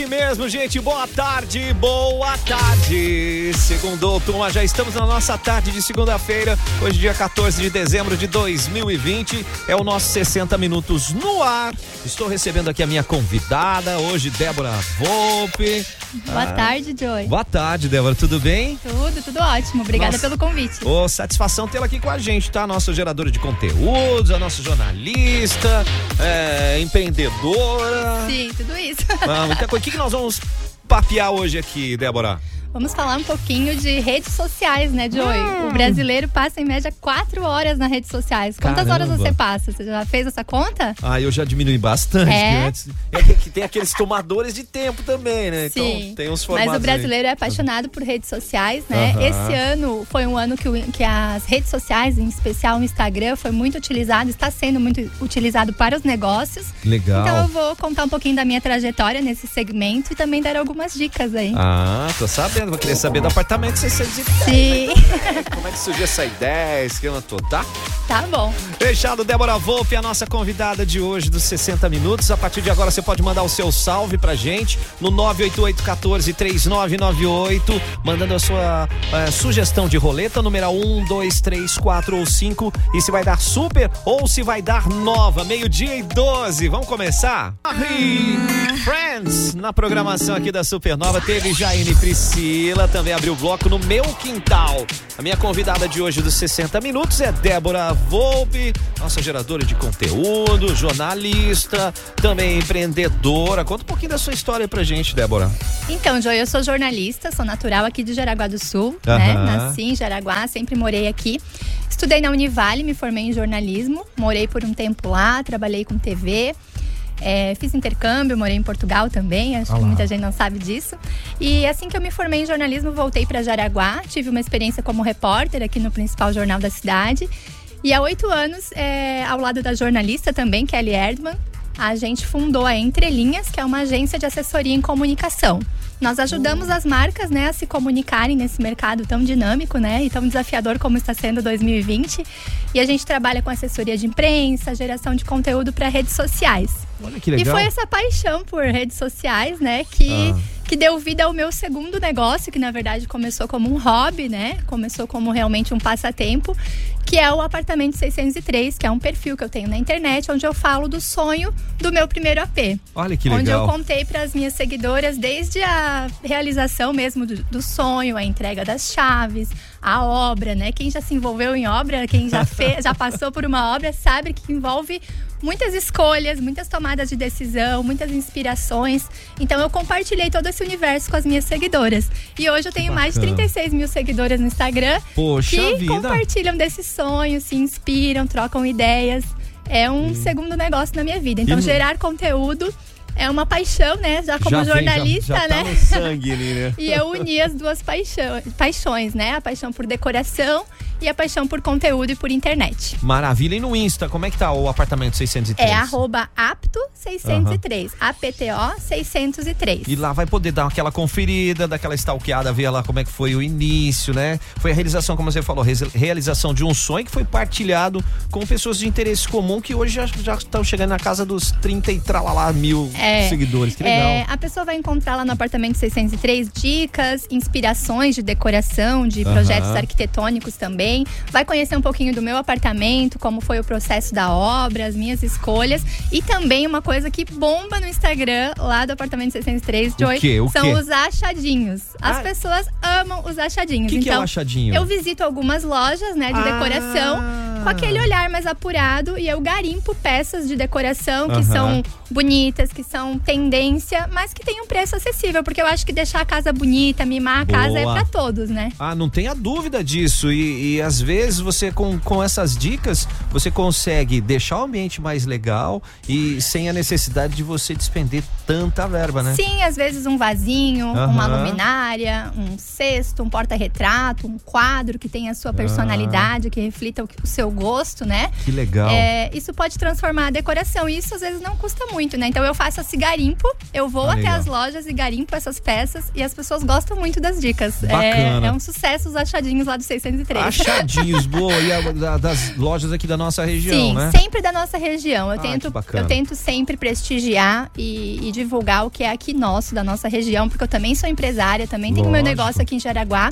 aqui mesmo, gente. Boa tarde, boa tarde. Segundo turma, já estamos na nossa tarde de segunda-feira. Hoje, dia 14 de dezembro de 2020. É o nosso 60 Minutos no ar. Estou recebendo aqui a minha convidada, hoje, Débora Volpe. Boa ah. tarde, Joy. Boa tarde, Débora. Tudo bem? Tudo, tudo ótimo. Obrigada nossa. pelo convite. Ô, oh, satisfação tê-la aqui com a gente, tá? Nossa geradora de conteúdos, a nossa jornalista, é, empreendedora. Sim, tudo isso. Ah, muita coisa. O que, que nós vamos papear hoje aqui, Débora? Vamos falar um pouquinho de redes sociais, né, Joey? Hum. O brasileiro passa em média quatro horas nas redes sociais. Quantas Caramba. horas você passa? Você já fez essa conta? Ah, eu já diminui bastante. É, antes... é que tem aqueles tomadores de tempo também, né? Então, Sim. Então tem uns formatos. Mas o brasileiro aí. é apaixonado por redes sociais, né? Esse ano foi um ano que, o, que as redes sociais, em especial o Instagram, foi muito utilizado, está sendo muito utilizado para os negócios. Legal. Então eu vou contar um pouquinho da minha trajetória nesse segmento e também dar algumas dicas aí. Ah, tô sabendo sabendo, vou querer saber do apartamento 610. Sim. Como é que surgiu essa ideia, esquema todo, tá? Tá bom. Fechado, Débora Volpe, a nossa convidada de hoje dos 60 minutos. A partir de agora você pode mandar o seu salve pra gente no 988 14 3998, mandando a sua uh, sugestão de roleta, numeral 1, 2, 3, 4 ou 5. E se vai dar super ou se vai dar nova, meio-dia e 12. Vamos começar? Friends, na programação aqui da Supernova, teve Jaine Priscila. Priscila também abriu o bloco no meu quintal. A minha convidada de hoje dos 60 minutos é Débora Volpe, nossa geradora de conteúdo, jornalista, também empreendedora. Conta um pouquinho da sua história pra gente, Débora. Então, Joy, eu sou jornalista, sou natural aqui de Jaraguá do Sul, uhum. né? Nasci em Jaraguá, sempre morei aqui. Estudei na Univale, me formei em jornalismo, morei por um tempo lá, trabalhei com TV. É, fiz intercâmbio, morei em Portugal também, acho Olá. que muita gente não sabe disso. E assim que eu me formei em jornalismo, voltei para Jaraguá, tive uma experiência como repórter aqui no principal jornal da cidade. E há oito anos, é, ao lado da jornalista também, Kelly Erdman, a gente fundou a Entrelinhas, que é uma agência de assessoria em comunicação. Nós ajudamos as marcas, né, a se comunicarem nesse mercado tão dinâmico, né, e tão desafiador como está sendo 2020. E a gente trabalha com assessoria de imprensa, geração de conteúdo para redes sociais. Olha que legal. E foi essa paixão por redes sociais, né, que ah que deu vida ao meu segundo negócio, que na verdade começou como um hobby, né? Começou como realmente um passatempo, que é o apartamento 603, que é um perfil que eu tenho na internet, onde eu falo do sonho do meu primeiro AP. Olha que legal. Onde eu contei para as minhas seguidoras desde a realização mesmo do, do sonho, a entrega das chaves, a obra, né? Quem já se envolveu em obra, quem já fez, já passou por uma obra, sabe que envolve muitas escolhas, muitas tomadas de decisão, muitas inspirações. Então eu compartilhei todo esse universo com as minhas seguidoras. E hoje eu tenho mais de 36 mil seguidoras no Instagram Poxa que vida. compartilham desses sonhos, se inspiram, trocam ideias. É um segundo negócio na minha vida. Então, gerar conteúdo é uma paixão, né? Já como já jornalista, vem, já, já né? Tá sangue ali, né? e eu uni as duas paixão, paixões, né? A paixão por decoração e a paixão por conteúdo e por internet. Maravilha. E no Insta, como é que tá o apartamento 603? É arroba apto603. Uhum. APTO 603. E lá vai poder dar aquela conferida, daquela stalkeada, ver lá como é que foi o início, né? Foi a realização, como você falou, realização de um sonho que foi partilhado com pessoas de interesse comum que hoje já, já estão chegando na casa dos 30 e tralalá mil é, seguidores. Que legal. É, a pessoa vai encontrar lá no apartamento 603 dicas, inspirações de decoração, de projetos uhum. arquitetônicos também também. Vai conhecer um pouquinho do meu apartamento, como foi o processo da obra, as minhas escolhas. E também uma coisa que bomba no Instagram, lá do apartamento 603, Joy, o quê? O são quê? os achadinhos. As ah. pessoas amam os achadinhos. O que, então, que é o então, achadinho? Eu visito algumas lojas, né, de ah. decoração com aquele olhar mais apurado e eu garimpo peças de decoração que são bonitas, que são tendência, mas que tem um preço acessível, porque eu acho que deixar a casa bonita, mimar a Boa. casa é para todos, né? Ah, não tenha dúvida disso. E, e às vezes você, com, com essas dicas, você consegue deixar o ambiente mais legal e sem a necessidade de você despender tanta verba, né? Sim, às vezes um vasinho, uhum. uma luminária, um cesto, um porta-retrato, um quadro que tenha a sua personalidade, uhum. que reflita o seu seu gosto, né? Que legal. É, isso pode transformar a decoração. E isso às vezes não custa muito, né? Então eu faço esse garimpo, eu vou ah, até legal. as lojas e garimpo essas peças e as pessoas gostam muito das dicas. É, é, um sucesso os achadinhos lá do 603. Achadinhos, boa. E a, das lojas aqui da nossa região, Sim, né? sempre da nossa região. Eu, ah, tento, eu tento sempre prestigiar e, e, divulgar o que é aqui nosso, da nossa região, porque eu também sou empresária, também tenho meu negócio aqui em Jaraguá.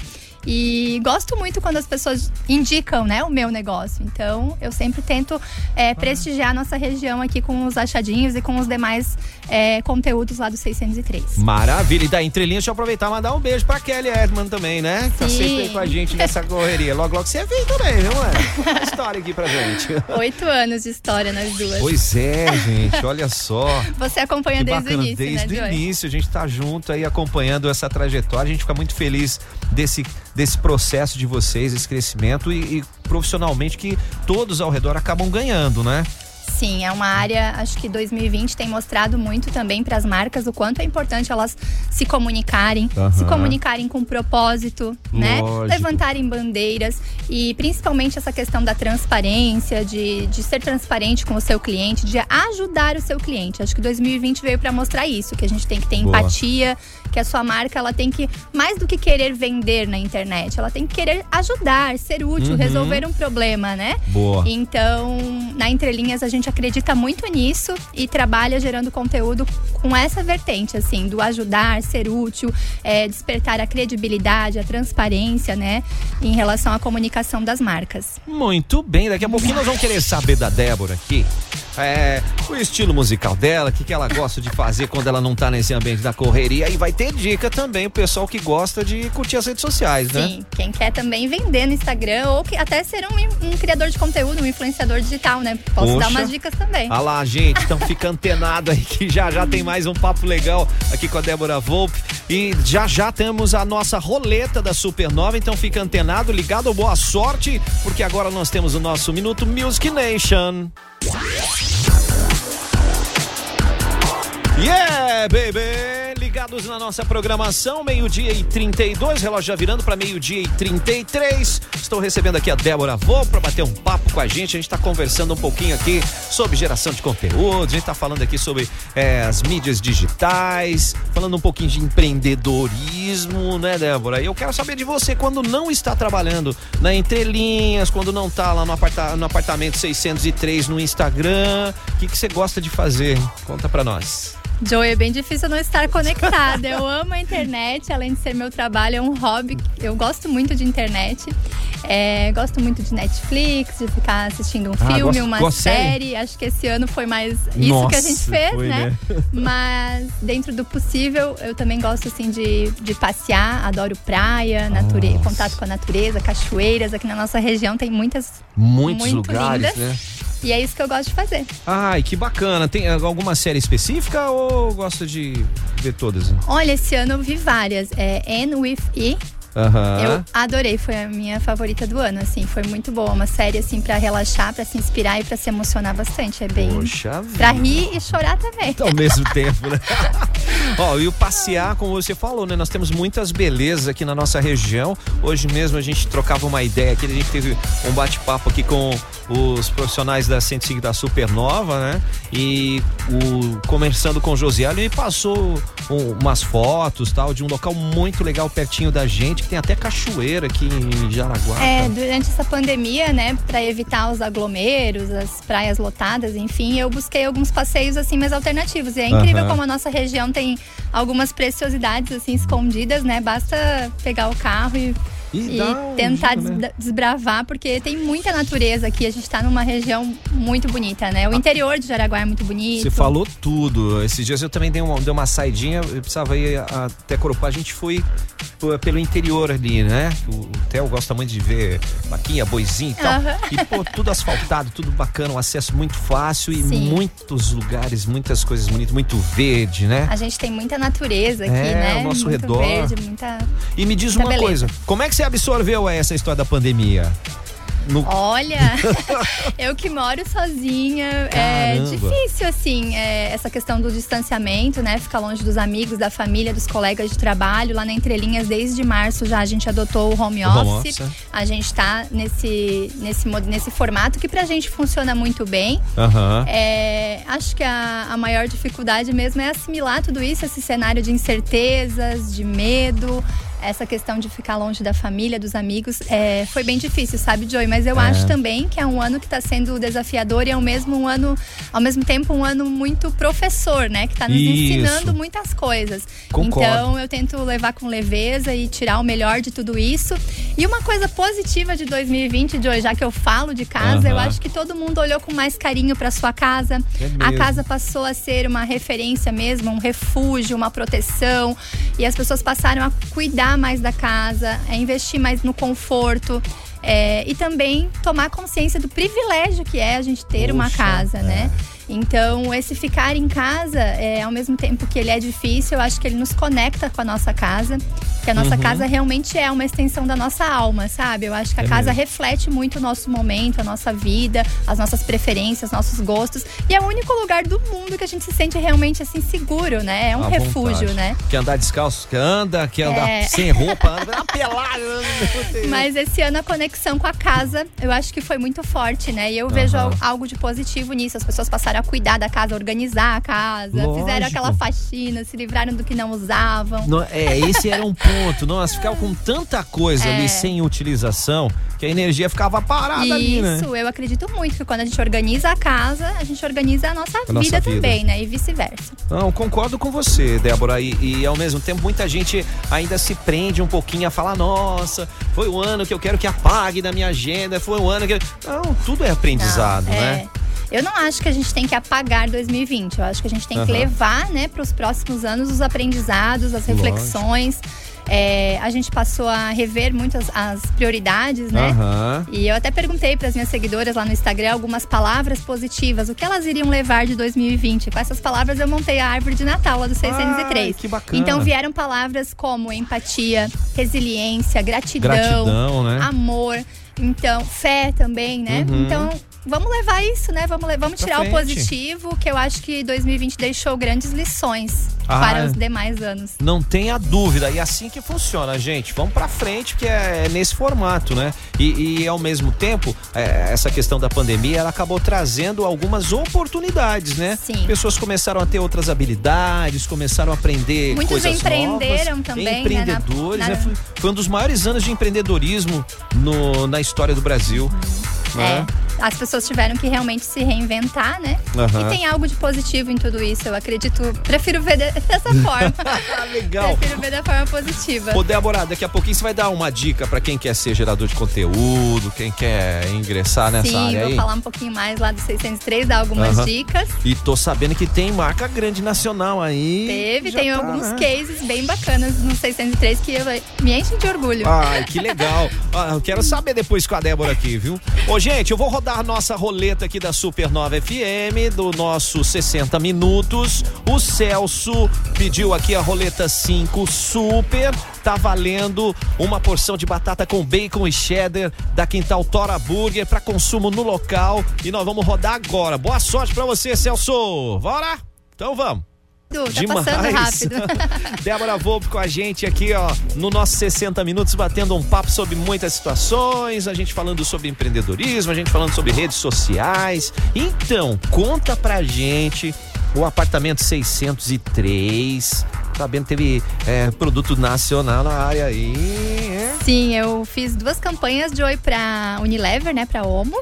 E gosto muito quando as pessoas indicam, né, o meu negócio. Então, eu sempre tento é, prestigiar a nossa região aqui com os achadinhos e com os demais é, conteúdos lá do 603. Maravilha. E da entrelinha, deixa eu aproveitar e mandar um beijo pra Kelly Edman também, né? Que tá sempre com a gente nessa correria. Logo, logo você vem também, viu, mano? história aqui pra gente. Oito anos de história nas duas. Pois é, gente, olha só. Você acompanha desde bacana, o início, Desde né, o início, a gente tá junto aí acompanhando essa trajetória. A gente fica muito feliz desse desse processo de vocês, esse crescimento e, e profissionalmente que todos ao redor acabam ganhando, né? Sim, é uma área, acho que 2020 tem mostrado muito também para as marcas o quanto é importante elas se comunicarem, uhum. se comunicarem com propósito, né? Lógico. né? Levantarem bandeiras e principalmente essa questão da transparência, de, de ser transparente com o seu cliente, de ajudar o seu cliente. Acho que 2020 veio para mostrar isso, que a gente tem que ter Boa. empatia, que a sua marca ela tem que mais do que querer vender na internet, ela tem que querer ajudar, ser útil, uhum. resolver um problema, né? Boa. Então, na entrelinhas a gente acredita muito nisso e trabalha gerando conteúdo com essa vertente, assim, do ajudar, ser útil, é, despertar a credibilidade, a transparência, né, em relação à comunicação das marcas. Muito bem, daqui a pouquinho nós vamos querer saber da Débora aqui é, o estilo musical dela, o que, que ela gosta de fazer quando ela não tá nesse ambiente da correria. E vai ter dica também o pessoal que gosta de curtir as redes sociais, né? Sim, quem quer também vender no Instagram ou que, até ser um, um criador de conteúdo, um influenciador digital, né? Posso Poxa. dar dicas também. Ah lá, gente, então fica antenado aí que já já tem mais um papo legal aqui com a Débora Volpe. E já já temos a nossa roleta da Supernova, então fica antenado, ligado, boa sorte, porque agora nós temos o nosso Minuto Music Nation. Yeah, baby! Ligados na nossa programação, meio-dia e 32, relógio já virando para meio-dia e 33. Estou recebendo aqui a Débora Vô para bater um papo com a gente. A gente está conversando um pouquinho aqui sobre geração de conteúdo, a gente está falando aqui sobre é, as mídias digitais, falando um pouquinho de empreendedorismo, né, Débora? E eu quero saber de você quando não está trabalhando na entrelinhas, quando não está lá no, aparta no apartamento 603 no Instagram, o que, que você gosta de fazer? Conta para nós. Joey, é bem difícil não estar conectada. Eu amo a internet, além de ser meu trabalho, é um hobby. Eu gosto muito de internet. É, gosto muito de Netflix, de ficar assistindo um ah, filme, gosto, uma gosto série. Acho que esse ano foi mais isso Nossa, que a gente fez, foi, né? né? Mas dentro do possível, eu também gosto assim de, de passear, adoro praia, natureza, contato com a natureza, cachoeiras. Aqui na nossa região tem muitas muitos muito lugares, lindas. né? E é isso que eu gosto de fazer. Ai, que bacana. Tem alguma série específica ou gosta de ver todas? Olha, esse ano eu vi várias. É Anne with E Uhum. Eu adorei, foi a minha favorita do ano, assim, foi muito boa, uma série assim para relaxar, para se inspirar e para se emocionar bastante, é bem Poxa para rir e chorar também. Ao mesmo tempo, né? Ó, e o passear, como você falou, né? Nós temos muitas belezas aqui na nossa região. Hoje mesmo a gente trocava uma ideia aqui, a gente teve um bate-papo aqui com os profissionais da 105 da Supernova, né? E o conversando com o Josiel, ele passou um, umas fotos, tal, de um local muito legal pertinho da gente tem até cachoeira aqui em Jaraguá. É, durante essa pandemia, né, para evitar os aglomeros, as praias lotadas, enfim, eu busquei alguns passeios assim mais alternativos. E é incrível uhum. como a nossa região tem algumas preciosidades assim escondidas, né? Basta pegar o carro e e, e tentar um né? desbravar, porque tem muita natureza aqui. A gente está numa região muito bonita, né? O ah. interior de Jaraguá é muito bonito. Você falou tudo. Esses dias eu também dei uma, dei uma saidinha, eu precisava ir até Corupá. A gente foi pelo interior ali, né? O, Theo gosta muito de ver vaquinha, boizinho e tal. Uhum. E, pô, tudo asfaltado, tudo bacana, um acesso muito fácil e Sim. muitos lugares, muitas coisas bonitas, muito verde, né? A gente tem muita natureza aqui, é, né? ao nosso muito redor. Verde, muita, e me diz uma beleza. coisa, como é que você absorveu essa história da pandemia? No... Olha, eu que moro sozinha, é Caramba. é difícil, assim, é, essa questão do distanciamento, né? Ficar longe dos amigos, da família, dos colegas de trabalho. Lá na Entrelinhas, desde março já a gente adotou o home, o home office. office. A gente tá nesse, nesse, nesse formato que pra gente funciona muito bem. Uhum. É, acho que a, a maior dificuldade mesmo é assimilar tudo isso, esse cenário de incertezas, de medo essa questão de ficar longe da família, dos amigos, é, foi bem difícil, sabe, Joey? Mas eu é. acho também que é um ano que está sendo desafiador e é o mesmo um ano, ao mesmo tempo, um ano muito professor, né? Que está nos Isso. ensinando muitas coisas. Concordo. Então eu tento levar com leveza e tirar o melhor de tudo isso. E uma coisa positiva de 2020, Joey, já que eu falo de casa, eu acho que todo mundo olhou com mais carinho para sua casa. É a casa passou a ser uma referência mesmo, um refúgio, uma proteção. E as pessoas passaram a cuidar cuidar mais da casa, é investir mais no conforto. É, e também tomar consciência do privilégio que é a gente ter Puxa, uma casa, né? é. Né? Então, esse ficar em casa, é, ao mesmo tempo que ele é difícil, eu acho que ele nos conecta com a nossa casa. Que a nossa uhum. casa realmente é uma extensão da nossa alma, sabe? Eu acho que a é casa mesmo. reflete muito o nosso momento, a nossa vida, as nossas preferências, nossos gostos. E é o único lugar do mundo que a gente se sente realmente assim seguro, né? É um refúgio, né? Quer andar descalço, quer anda, quer andar é... sem roupa, anda pelado. Mas esse ano a conexão com a casa, eu acho que foi muito forte, né? E eu vejo uhum. algo de positivo nisso. As pessoas passaram a cuidar da casa, organizar a casa, Lógico. fizeram aquela faxina, se livraram do que não usavam. No, é, esse era um ponto. Nós ficávamos com tanta coisa é. ali sem utilização que a energia ficava parada Isso, ali, né? Isso, eu acredito muito que quando a gente organiza a casa, a gente organiza a nossa, a vida, nossa vida, também, né? E vice-versa. Não, concordo com você, Débora. E, e, ao mesmo tempo, muita gente ainda se prende um pouquinho a falar: nossa, foi o ano que eu quero que apague da minha agenda, foi o ano que. Não, tudo é aprendizado, Não, é. né? Eu não acho que a gente tem que apagar 2020. Eu acho que a gente tem uhum. que levar, né, para os próximos anos os aprendizados, as reflexões. É, a gente passou a rever muitas as prioridades, né? Uhum. E eu até perguntei para as minhas seguidoras lá no Instagram algumas palavras positivas, o que elas iriam levar de 2020. Com essas palavras eu montei a árvore de Natal lá do 603. Ai, que bacana. Então vieram palavras como empatia, resiliência, gratidão, gratidão né? amor, então fé também, né? Uhum. Então vamos levar isso, né? Vamos, vamos tirar o positivo, que eu acho que 2020 deixou grandes lições ah, para os demais anos. Não tenha dúvida. E assim que funciona, gente. Vamos para frente, porque é nesse formato, né? E, e ao mesmo tempo, é, essa questão da pandemia, ela acabou trazendo algumas oportunidades, né? Sim. Pessoas começaram a ter outras habilidades, começaram a aprender Muitos coisas empreenderam novas. também, Empreendedores, né? Na, na... Né? Foi, um dos maiores anos de empreendedorismo no, na história do Brasil. Uhum. Né? É as pessoas tiveram que realmente se reinventar, né? Uhum. E tem algo de positivo em tudo isso. Eu acredito, prefiro ver dessa forma. Legal. Prefiro ver da forma positiva. Ô, Débora, daqui a pouquinho você vai dar uma dica para quem quer ser gerador de conteúdo, quem quer ingressar nessa Sim, área aí. Sim, vou falar um pouquinho mais lá do 603, dar algumas uhum. dicas. E tô sabendo que tem marca grande nacional aí. Teve, tem tá, alguns né? cases bem bacanas no 603 que me enchem de orgulho. Ai, que legal. ah, eu quero saber depois com a Débora aqui, viu? Ô, gente, eu vou rodar rodar nossa roleta aqui da Supernova FM, do nosso 60 Minutos. O Celso pediu aqui a roleta 5 Super. Tá valendo uma porção de batata com bacon e cheddar da Quintal Tora Burger para consumo no local. E nós vamos rodar agora. Boa sorte para você, Celso. Bora? Então vamos. Tá Demais. passando rápido. Débora Volpe com a gente aqui, ó, no nosso 60 minutos, batendo um papo sobre muitas situações, a gente falando sobre empreendedorismo, a gente falando sobre redes sociais. Então, conta pra gente o apartamento 603. Sabendo que teve é, produto nacional na área aí. É? Sim, eu fiz duas campanhas de oi pra Unilever, né, pra Omo.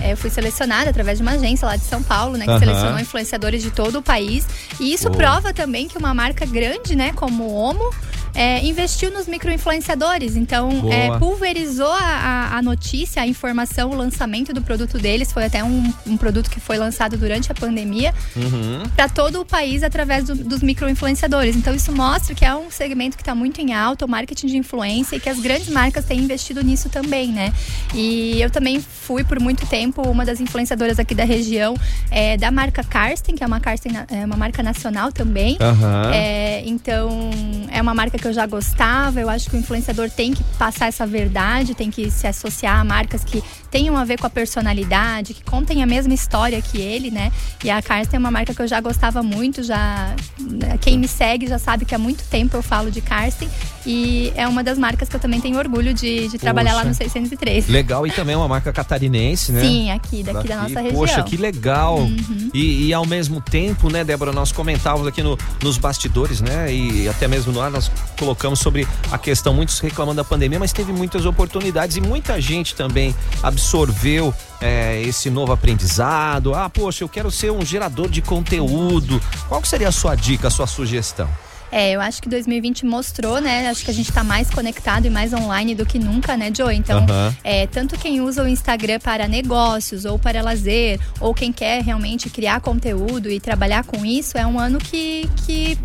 É, eu fui selecionada através de uma agência lá de São Paulo, né? Que uhum. selecionou influenciadores de todo o país. E isso prova também que uma marca grande, né, como o Omo, é, investiu nos micro-influenciadores. Então, é, pulverizou a, a, notícia, a informação, o lançamento do produto deles. Foi até um, um produto que foi lançado durante a pandemia uhum. para todo o país através do, dos micro-influenciadores. Então, isso mostra que é um segmento que está muito em alta, o marketing de influência, e que as grandes marcas têm investido nisso também, né? E eu também fui por muito tempo uma das influenciadoras aqui da região é, da marca Karsten, que é uma, Karsten, é uma marca nacional também. Uhum. É, então, é uma marca que eu já gostava. Eu acho que o influenciador tem que passar essa verdade, tem que se associar a marcas que tenham a ver com a personalidade, que contem a mesma história que ele, né? E a Karsten é uma marca que eu já gostava muito, já quem me segue já sabe que há muito tempo eu falo de Karsten e é uma das marcas que eu também tenho orgulho de, de trabalhar lá no 603. Legal, e também é uma marca catarinense, né? Sim, aqui, daqui, daqui. da nossa região. Poxa, que legal. Uhum. E, e, ao mesmo tempo, né, Débora, nós comentávamos aqui no, nos bastidores, né? E até mesmo no ar nós colocamos sobre a questão, muitos reclamando da pandemia, mas teve muitas oportunidades e muita gente também absorveu é, esse novo aprendizado. Ah, poxa, eu quero ser um gerador de conteúdo. Qual seria a sua dica, a sua sugestão? É, eu acho que 2020 mostrou, né? Acho que a gente está mais conectado e mais online do que nunca, né, Joe? Então, uhum. é, tanto quem usa o Instagram para negócios ou para lazer, ou quem quer realmente criar conteúdo e trabalhar com isso, é um ano que, que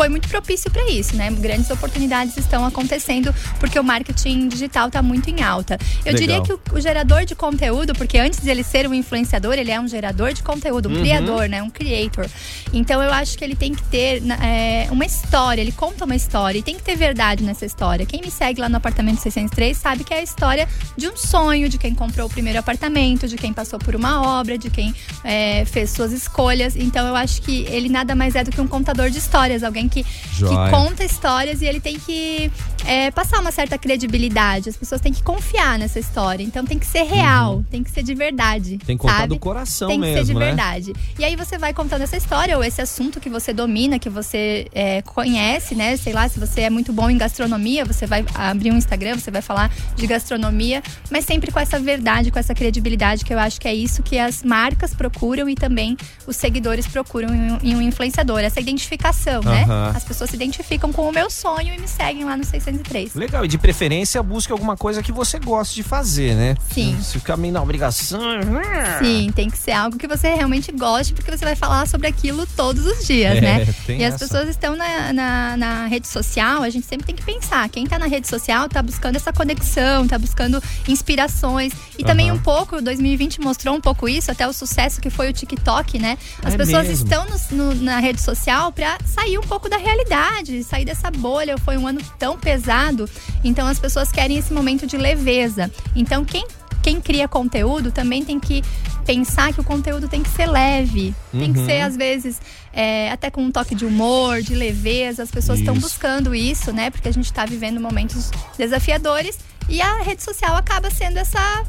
foi muito propício para isso, né? Grandes oportunidades estão acontecendo porque o marketing digital está muito em alta. Eu Legal. diria que o, o, gerador de conteúdo, porque antes de ele ser um influenciador, ele é um gerador de conteúdo, um uhum. criador, né? Um creator. Então eu acho que ele tem que ter é, uma história, ele conta uma história e tem que ter verdade nessa história. Quem me segue lá no apartamento 603 sabe que é a história de um sonho, de quem comprou o primeiro apartamento, de quem passou por uma obra, de quem é, fez suas escolhas. Então eu acho que ele nada mais é do que um contador de histórias, alguém que, que conta histórias e ele tem que é, passar uma certa credibilidade. As pessoas têm que confiar nessa história. Então tem que ser real, uhum. tem que ser de verdade. Tem que contar sabe? do coração tem mesmo. Tem que ser de né? verdade. E aí você vai contando essa história ou esse assunto que você domina, que você é, conhece, né? Sei lá, se você é muito bom em gastronomia, você vai abrir um Instagram, você vai falar de gastronomia, mas sempre com essa verdade, com essa credibilidade, que eu acho que é isso que as marcas procuram e também os seguidores procuram em um influenciador. Essa identificação, uhum. né? As pessoas se identificam com o meu sonho e me seguem lá no 603. Legal, e de preferência busque alguma coisa que você goste de fazer, né? Sim. Se ficar meio na obrigação. Né? Sim, tem que ser algo que você realmente goste, porque você vai falar sobre aquilo todos os dias, é, né? e as pessoas estão na, na, na, rede social, a gente sempre tem que pensar. Quem tá na rede social tá buscando essa conexão, tá buscando inspirações. E uhum. também um pouco, 2020 mostrou um pouco isso, até o sucesso que foi o TikTok, né? As é pessoas mesmo. estão no, no, na rede social para sair um pouco da realidade, sair dessa bolha. Foi um ano tão pesado, então as pessoas querem esse momento de leveza. Então quem quem cria conteúdo também tem que pensar que o conteúdo tem que ser leve. Uhum. Tem que ser, uhum. às vezes, é, até com um toque de humor, de leveza. As pessoas estão buscando isso, né? Porque a gente está vivendo momentos desafiadores e a rede social acaba sendo essa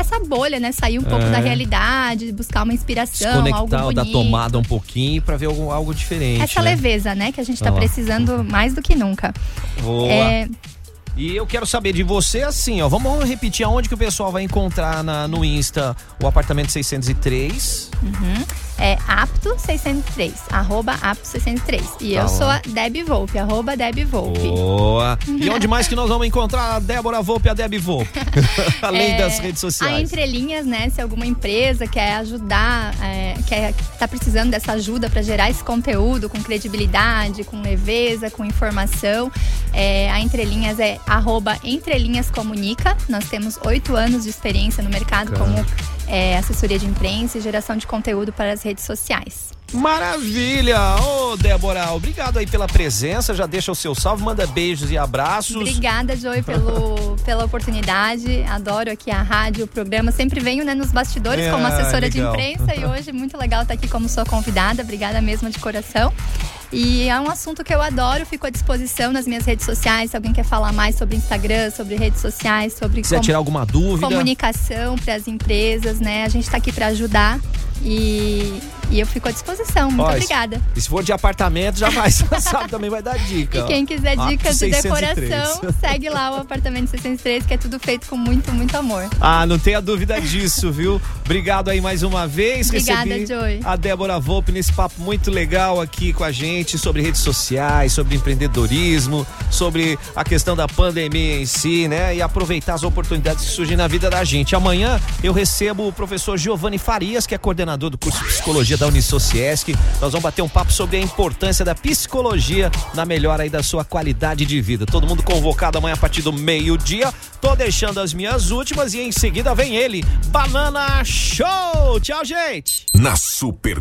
essa bolha, né? Sair um pouco é. da realidade, buscar uma inspiração, algo bonito. da tomada um pouquinho para ver algo, algo diferente. Essa né? leveza, né? Que a gente está precisando mais do que nunca. Boa. É... E eu quero saber de você assim, ó. Vamos repetir aonde que o pessoal vai encontrar na, no Insta o apartamento 603. Uhum é apto603, arroba apto603. E tá eu sou a Deb Volpe, arroba Deb Volpe. Boa! E onde mais que nós vamos encontrar a Débora Volpe e a Deb Volpe? Além é, das redes sociais. A entrelinhas, né? Se alguma empresa quer ajudar, é, quer, tá precisando dessa ajuda para gerar esse conteúdo com credibilidade, com leveza, com informação, é, a entrelinhas é arroba entrelinhas comunica. Nós temos oito anos de experiência no mercado como é, assessoria de imprensa e geração de conteúdo para as redes sociais. Maravilha! Ô, oh, Débora, obrigado aí pela presença. Já deixa o seu salve, manda beijos e abraços. Obrigada, Joey, pelo, pela oportunidade. Adoro aqui a rádio, o programa. Sempre venho né, nos bastidores é, como assessora legal. de imprensa e hoje muito legal estar aqui como sua convidada. Obrigada mesmo de coração. E é um assunto que eu adoro, fico à disposição nas minhas redes sociais. Se alguém quer falar mais sobre Instagram, sobre redes sociais, sobre Quiser tirar alguma dúvida. comunicação para as empresas, né? A gente está aqui para ajudar. E, e eu fico à disposição. Muito Ó, obrigada. E se for de apartamento, já vai, sabe, também vai dar dica. E quem quiser dicas de decoração, segue lá o apartamento 603, que é tudo feito com muito, muito amor. Ah, não tenha dúvida disso, viu? Obrigado aí mais uma vez. Obrigada, Recebi Joy. A Débora Volpe nesse papo muito legal aqui com a gente sobre redes sociais, sobre empreendedorismo, sobre a questão da pandemia em si, né? E aproveitar as oportunidades que surgem na vida da gente. Amanhã eu recebo o professor Giovanni Farias, que é coordenador do curso de psicologia da Unisociesc. Nós vamos bater um papo sobre a importância da psicologia na melhora aí da sua qualidade de vida. Todo mundo convocado amanhã a partir do meio-dia. Tô deixando as minhas últimas e em seguida vem ele, Banana Show. Tchau, gente. Na Super